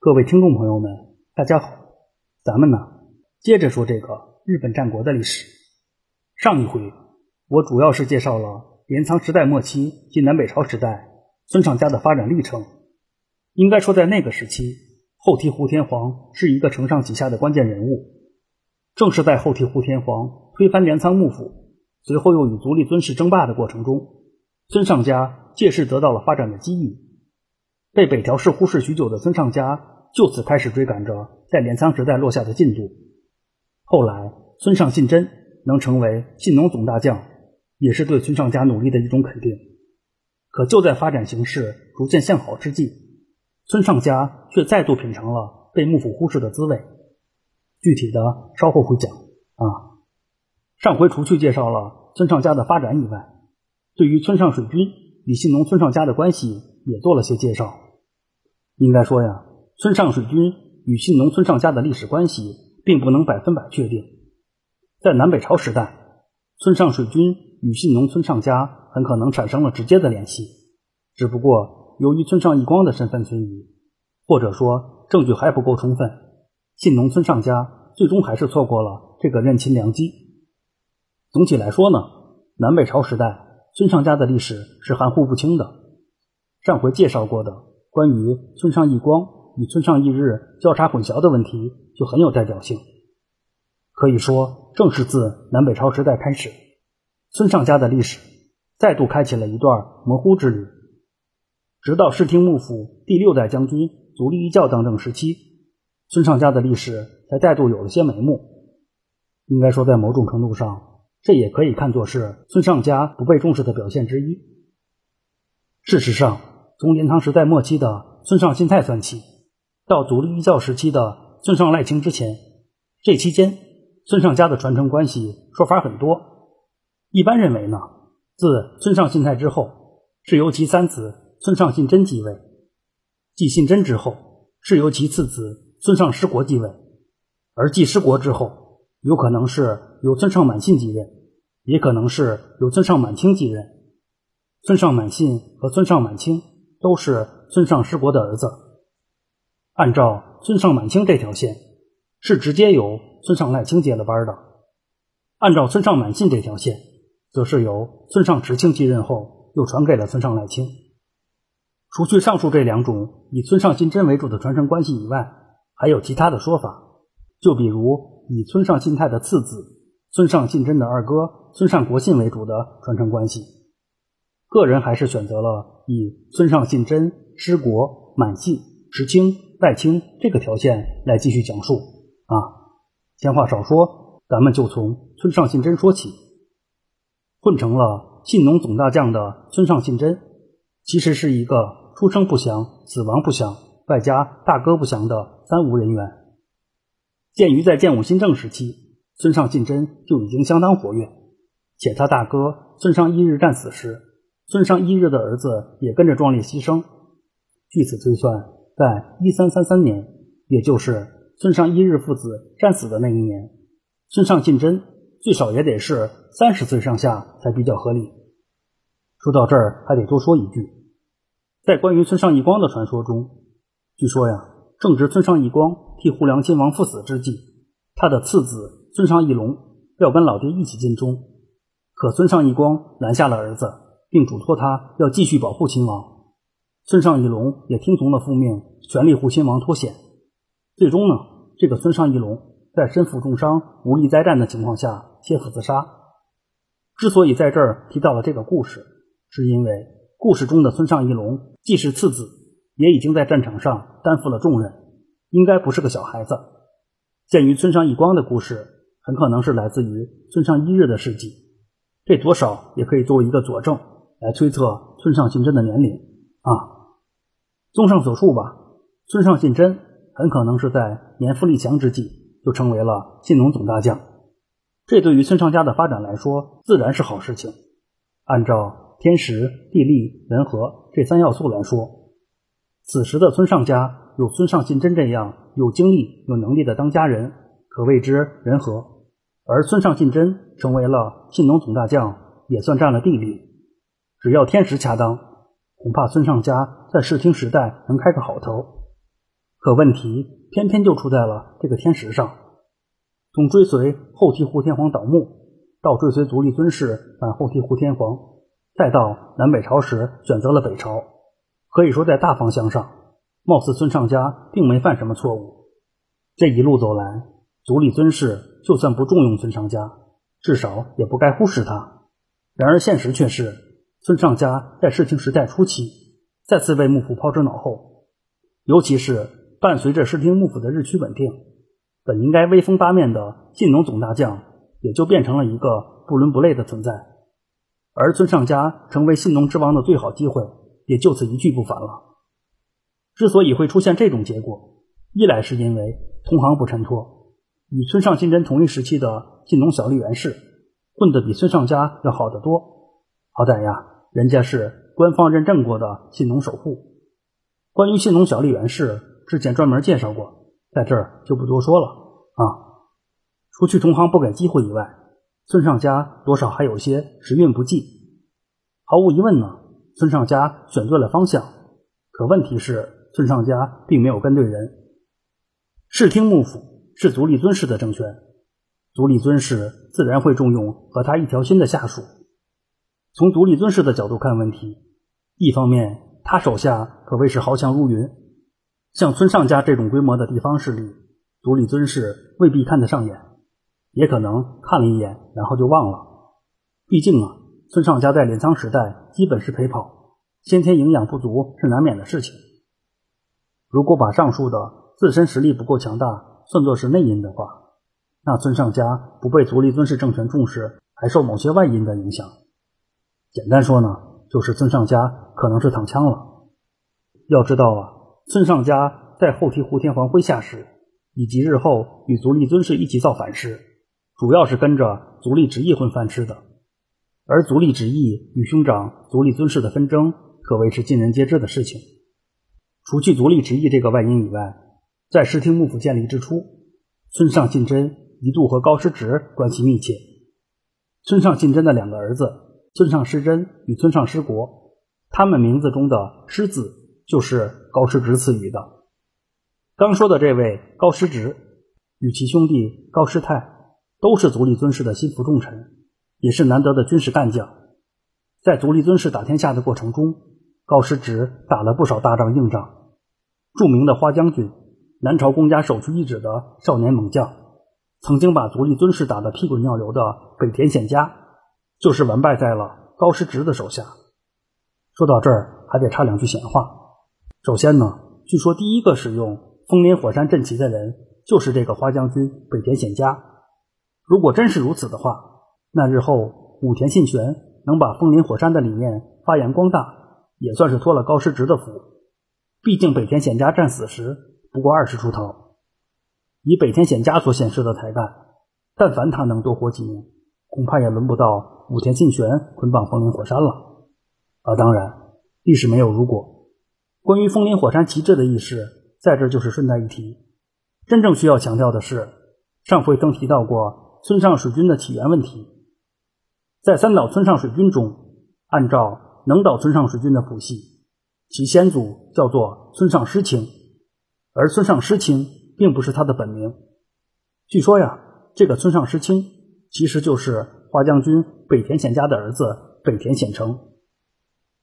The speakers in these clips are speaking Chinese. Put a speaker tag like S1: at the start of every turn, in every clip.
S1: 各位听众朋友们，大家好，咱们呢接着说这个日本战国的历史。上一回我主要是介绍了镰仓时代末期及南北朝时代孙尚家的发展历程。应该说，在那个时期，后醍醐天皇是一个承上启下的关键人物。正是在后醍醐天皇推翻镰仓幕府，随后又与足利尊氏争霸的过程中，孙尚家借势得到了发展的机遇。被北条氏忽视许久的村上家，就此开始追赶着在镰仓时代落下的进度。后来，村上信真能成为信农总大将，也是对村上家努力的一种肯定。可就在发展形势逐渐向好之际，村上家却再度品尝了被幕府忽视的滋味。具体的稍后会讲啊。上回除去介绍了村上家的发展以外，对于村上水军与信农村上家的关系也做了些介绍。应该说呀，村上水军与信农村上家的历史关系并不能百分百确定。在南北朝时代，村上水军与信农村上家很可能产生了直接的联系，只不过由于村上义光的身份存疑，或者说证据还不够充分，信农村上家最终还是错过了这个认亲良机。总体来说呢，南北朝时代村上家的历史是含糊不清的。上回介绍过的。关于村上义光与村上义日交叉混淆的问题就很有代表性。可以说，正是自南北朝时代开始，村上家的历史再度开启了一段模糊之旅。直到室町幕府第六代将军足利义教当政时期，村上家的历史才再度有了些眉目。应该说，在某种程度上，这也可以看作是村上家不被重视的表现之一。事实上，从镰仓时代末期的村上信太算起，到独立一教时期的村上赖清之前，这期间村上家的传承关系说法很多。一般认为呢，自村上信太之后，是由其三子村上信真继位；继信真之后，是由其次子村上失国继位；而继失国之后，有可能是由村上满信继任，也可能是由村上满清继任。村上满信和村上满清。都是村上失国的儿子。按照村上满清这条线，是直接由村上赖清接了班的；按照村上满信这条线，则是由村上直庆继任后又传给了村上赖清。除去上述这两种以村上信真为主的传承关系以外，还有其他的说法。就比如以村上信太的次子村上信真的二哥村上国信为主的传承关系。个人还是选择了以村上信真、失国、满信、石清、代清这个条件来继续讲述啊。闲话少说，咱们就从村上信真说起。混成了信农总大将的村上信真，其实是一个出生不详、死亡不详，外加大哥不详的三无人员。鉴于在建武新政时期，村上信真就已经相当活跃，且他大哥村上一日战死时。村上一日的儿子也跟着壮烈牺牲。据此推算，在一三三三年，也就是村上一日父子战死的那一年，村上进真最少也得是三十岁上下才比较合理。说到这儿，还得多说一句，在关于村上义光的传说中，据说呀，正值村上义光替护良亲王赴死之际，他的次子村上义隆要跟老爹一起尽忠，可村上义光拦下了儿子。并嘱托他要继续保护亲王，村上义隆也听从了父命，全力护亲王脱险。最终呢，这个村上义隆在身负重伤、无力再战的情况下切腹自杀。之所以在这儿提到了这个故事，是因为故事中的村上义隆既是次子，也已经在战场上担负了重任，应该不是个小孩子。鉴于村上义光的故事很可能是来自于村上一日的事迹，这多少也可以作为一个佐证。来推测村上信真的年龄啊。综上所述吧，村上信真很可能是在年富力强之际就成为了信农总大将，这对于村上家的发展来说自然是好事情。按照天时、地利、人和这三要素来说，此时的村上家有村上信真这样有精力、有能力的当家人，可谓之人和；而村上信真成为了信农总大将，也算占了地利。只要天时恰当，恐怕村上家在室町时代能开个好头。可问题偏偏就出在了这个天时上。从追随后替胡天皇倒幕，到追随足利尊氏反后替胡天皇，再到南北朝时选择了北朝，可以说在大方向上，貌似孙尚家并没犯什么错误。这一路走来，足利尊氏就算不重用孙尚家，至少也不该忽视他。然而现实却是，孙尚家在世情时代初期再次被幕府抛之脑后，尤其是伴随着室町幕府的日趋稳定。本应该威风八面的信农总大将，也就变成了一个不伦不类的存在，而村上家成为信农之王的最好机会，也就此一去不返了。之所以会出现这种结果，一来是因为同行不衬托，与村上信真同一时期的信农小笠原氏混得比村上家要好得多，好歹呀，人家是官方认证过的信农守护。关于信农小笠原氏，之前专门介绍过。在这儿就不多说了啊。除去同行不给机会以外，孙尚家多少还有些时运不济。毫无疑问呢，孙尚家选对了方向。可问题是，孙尚家并没有跟对人。视听幕府是足利尊氏的政权，足利尊氏自然会重用和他一条心的下属。从足利尊氏的角度看问题，一方面他手下可谓是豪强如云。像村上家这种规模的地方势力，足利尊氏未必看得上眼，也可能看了一眼然后就忘了。毕竟啊，村上家在镰仓时代基本是陪跑，先天营养不足是难免的事情。如果把上述的自身实力不够强大算作是内因的话，那村上家不被足利尊氏政权重视，还受某些外因的影响。简单说呢，就是村上家可能是躺枪了。要知道啊。村上家在后替胡天皇麾下时，以及日后与足利尊氏一起造反时，主要是跟着足利直义混饭吃的。而足利直义与兄长足利尊氏的纷争，可谓是尽人皆知的事情。除去足利直义这个外因以外，在室町幕府建立之初，村上信真一度和高师直关系密切。村上信真的两个儿子村上师真与村上师国，他们名字中的“师”字。就是高师直赐予的。刚说的这位高师直与其兄弟高师太都是足利尊氏的心腹重臣，也是难得的军事干将。在足利尊氏打天下的过程中，高师直打了不少大仗硬仗。著名的花将军，南朝公家首屈一指的少年猛将，曾经把足利尊氏打得屁滚尿流的北田显家，就是完败在了高师直的手下。说到这儿，还得插两句闲话。首先呢，据说第一个使用风林火山阵旗的人就是这个花将军北田显家。如果真是如此的话，那日后武田信玄能把风林火山的理念发扬光大，也算是托了高师直的福。毕竟北田显家战死时不过二十出头，以北田显家所显示的才干，但凡他能多活几年，恐怕也轮不到武田信玄捆绑丰林火山了。啊，当然，历史没有如果。关于丰林火山旗帜的意识，在这就是顺带一提。真正需要强调的是，上回曾提到过村上水军的起源问题。在三岛村上水军中，按照能岛村上水军的谱系，其先祖叫做村上师清，而村上师清并不是他的本名。据说呀，这个村上师清其实就是花将军北田显家的儿子北田显成。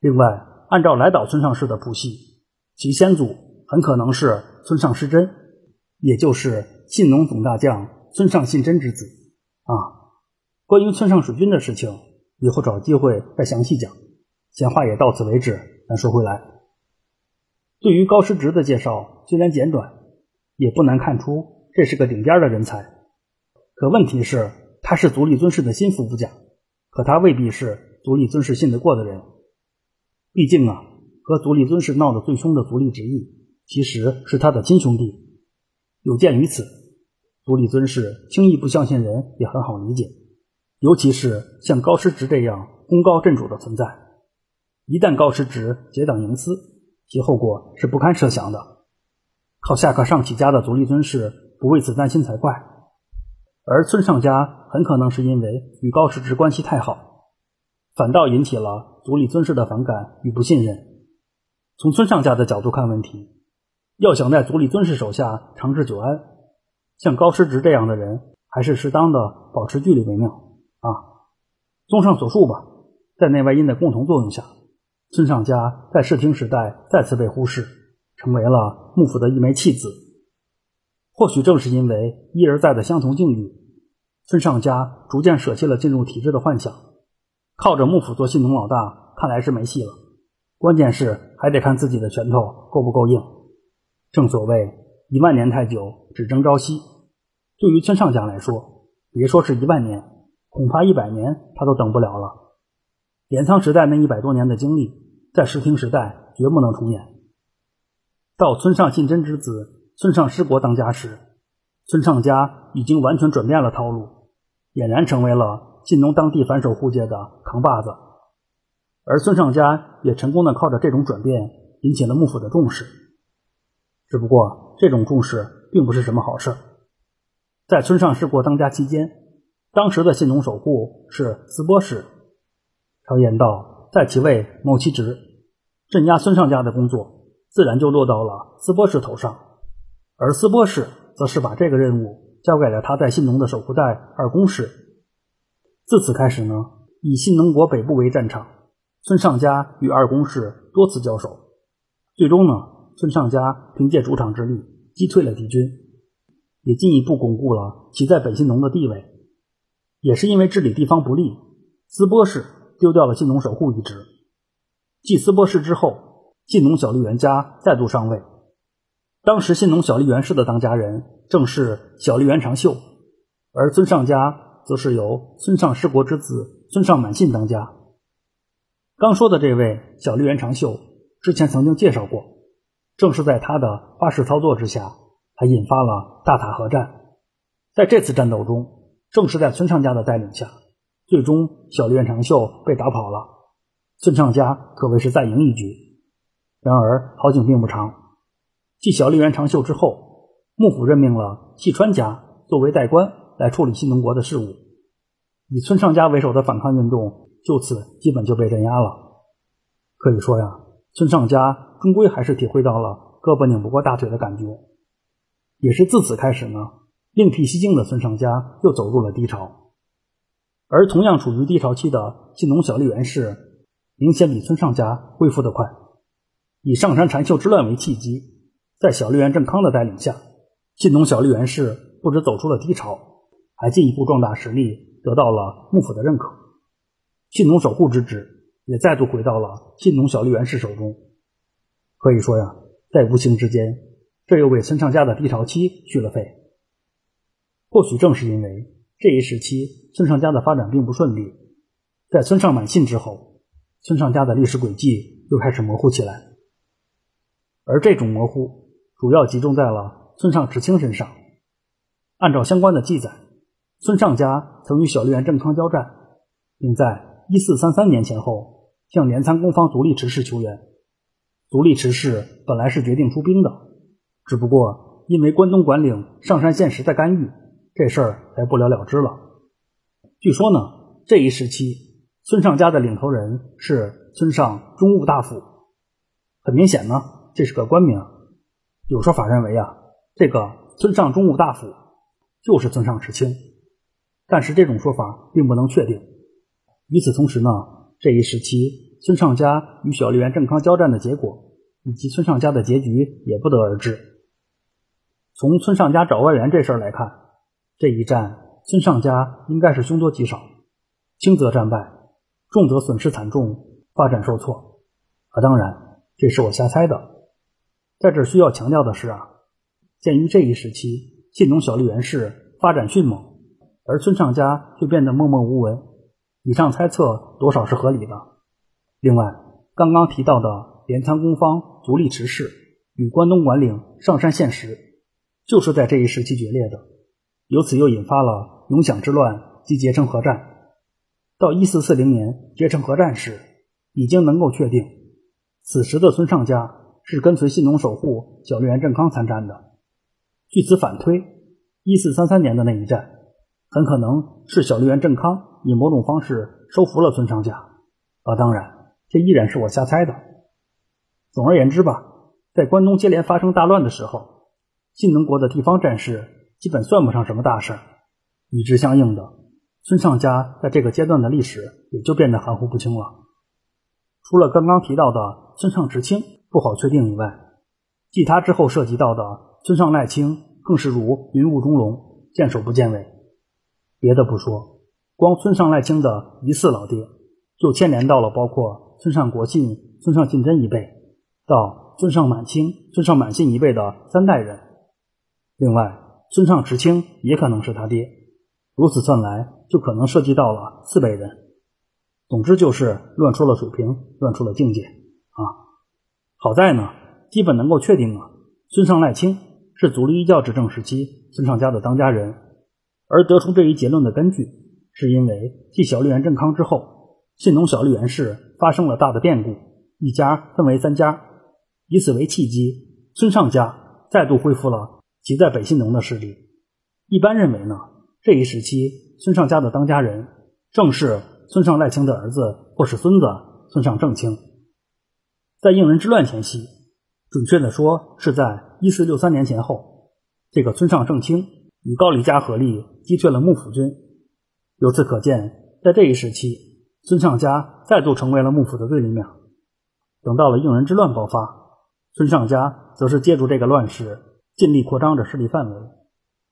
S1: 另外，按照来岛村上氏的谱系。其先祖很可能是村上师真，也就是信农总大将村上信真之子啊。关于村上水军的事情，以后找机会再详细讲。闲话也到此为止。咱说回来，对于高师直的介绍虽然简短，也不难看出这是个顶尖的人才。可问题是，他是足利尊氏的心腹不假，可他未必是足利尊氏信得过的人。毕竟啊。和足利尊氏闹得最凶的足利直义，其实是他的亲兄弟。有鉴于此，足利尊氏轻易不相信人也很好理解。尤其是像高师直这样功高震主的存在，一旦高师直结党营私，其后果是不堪设想的。靠下克上起家的足利尊氏不为此担心才怪。而村上家很可能是因为与高师直关系太好，反倒引起了足利尊氏的反感与不信任。从村上家的角度看问题，要想在足利尊氏手下长治久安，像高师直这样的人，还是适当的保持距离为妙啊。综上所述吧，在内外因的共同作用下，村上家在室町时代再次被忽视，成为了幕府的一枚弃子。或许正是因为一而再的相同境遇，村上家逐渐舍弃了进入体制的幻想，靠着幕府做信农老大，看来是没戏了。关键是还得看自己的拳头够不够硬。正所谓一万年太久，只争朝夕。对于村上家来说，别说是一万年，恐怕一百年他都等不了了。镰仓时代那一百多年的经历，在室町时代绝不能重演。到村上信真之子村上师国当家时，村上家已经完全转变了套路，俨然成为了信农当地反守护界的扛把子。而村上家也成功的靠着这种转变，引起了幕府的重视。只不过这种重视并不是什么好事。在村上世国当家期间，当时的信农守护是斯波氏。常言道，在其位谋其职，镇压村上家的工作自然就落到了斯波氏头上。而斯波氏则是把这个任务交给了他在信农的守护代二宫氏。自此开始呢，以信农国北部为战场，村上家与二宫氏多次交手，最终呢。村上家凭借主场之力击退了敌军，也进一步巩固了其在北信农的地位。也是因为治理地方不利，斯波氏丢掉了信农守护一职。继斯波氏之后，信农小笠原家再度上位。当时信农小笠原氏的当家人正是小笠原长秀，而村上家则是由村上失国之子村上满信当家。刚说的这位小笠原长秀，之前曾经介绍过。正是在他的花式操作之下，才引发了大塔河战。在这次战斗中，正是在村上家的带领下，最终小笠原长秀被打跑了，村上家可谓是再赢一局。然而好景并不长，继小笠原长秀之后，幕府任命了细川家作为代官来处理新农国的事务，以村上家为首的反抗运动就此基本就被镇压了。可以说呀，村上家。终归还是体会到了胳膊拧不过大腿的感觉，也是自此开始呢，另辟蹊径的村上家又走入了低潮。而同样处于低潮期的信农小笠原氏，明显比村上家恢复得快。以上山禅秀之乱为契机，在小笠原正康的带领下，信农小笠原氏不止走出了低潮，还进一步壮大实力，得到了幕府的认可。信农守护之职也再度回到了信农小笠原氏手中。可以说呀，在无形之间，这又为村上家的低潮期续了费。或许正是因为这一时期村上家的发展并不顺利，在村上满信之后，村上家的历史轨迹又开始模糊起来。而这种模糊主要集中在了村上直清身上。按照相关的记载，村上家曾与小笠原正康交战，并在一四三三年前后向镰仓公方足利持氏求援。足利持氏本来是决定出兵的，只不过因为关东管领上山县时的干预，这事儿才不了了之了。据说呢，这一时期村上家的领头人是村上中务大夫，很明显呢，这是个官名。有说法认为啊，这个村上中务大夫就是村上持清，但是这种说法并不能确定。与此同时呢，这一时期。村上家与小笠原正康交战的结果，以及村上家的结局也不得而知。从村上家找外援这事儿来看，这一战村上家应该是凶多吉少，轻则战败，重则损失惨重，发展受挫。啊，当然这是我瞎猜的。在这需要强调的是啊，鉴于这一时期信农小笠原氏发展迅猛，而村上家却变得默默无闻，以上猜测多少是合理的。另外，刚刚提到的镰仓公方足利持氏与关东管领上山县时，就是在这一时期决裂的，由此又引发了永享之乱及结城合战。到一四四零年结城合战时，已经能够确定，此时的村上家是跟随信农守护小笠原正康参战的。据此反推，一四三三年的那一战，很可能是小笠原正康以某种方式收服了村上家。啊，当然。这依然是我瞎猜的。总而言之吧，在关东接连发生大乱的时候，信浓国的地方战事基本算不上什么大事。与之相应的，孙尚家在这个阶段的历史也就变得含糊不清了。除了刚刚提到的村上直清不好确定以外，继他之后涉及到的村上赖清更是如云雾中龙，见首不见尾。别的不说，光村上赖清的疑似老爹，就牵连到了包括村上国信、村上信真一辈，到村上满清、村上满信一辈的三代人。另外，村上直清也可能是他爹。如此算来，就可能涉及到了四辈人。总之就是乱出了水平，乱出了境界！好在呢，基本能够确定啊，孙尚赖清是足利义教执政时期孙尚家的当家人。而得出这一结论的根据，是因为继小笠原正康之后，信浓小笠原氏发生了大的变故，一家分为三家，以此为契机，孙尚家再度恢复了其在北信浓的势力。一般认为呢？这一时期，孙尚家的当家人正是孙尚赖清的儿子或是孙子孙尚正清。在应仁之乱前夕，准确的说是在一四六三年前后，这个村上正清与高丽家合力击退了幕府军。由此可见，在这一时期，孙尚家再度成为了幕府的对立面。等到了应仁之乱爆发，孙尚家则是借助这个乱世，尽力扩张着势力范围。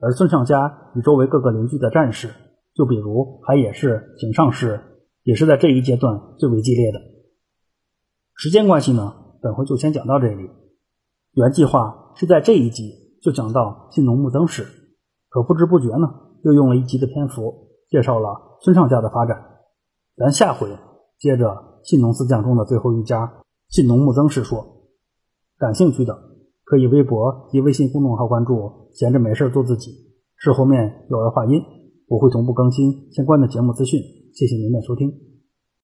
S1: 而孙尚家与周围各个邻居的战事，就比如海野氏、井上氏，也是在这一阶段最为激烈的。时间关系呢，本回就先讲到这里。原计划是在这一集就讲到信浓木曾氏，可不知不觉呢，又用了一集的篇幅介绍了村上家的发展。咱下回接着信浓四将中的最后一家信浓木曾氏说。感兴趣的。可以微博及微信公众号关注，闲着没事做自己。是后面有儿化音，我会同步更新相关的节目资讯。谢谢您的收听。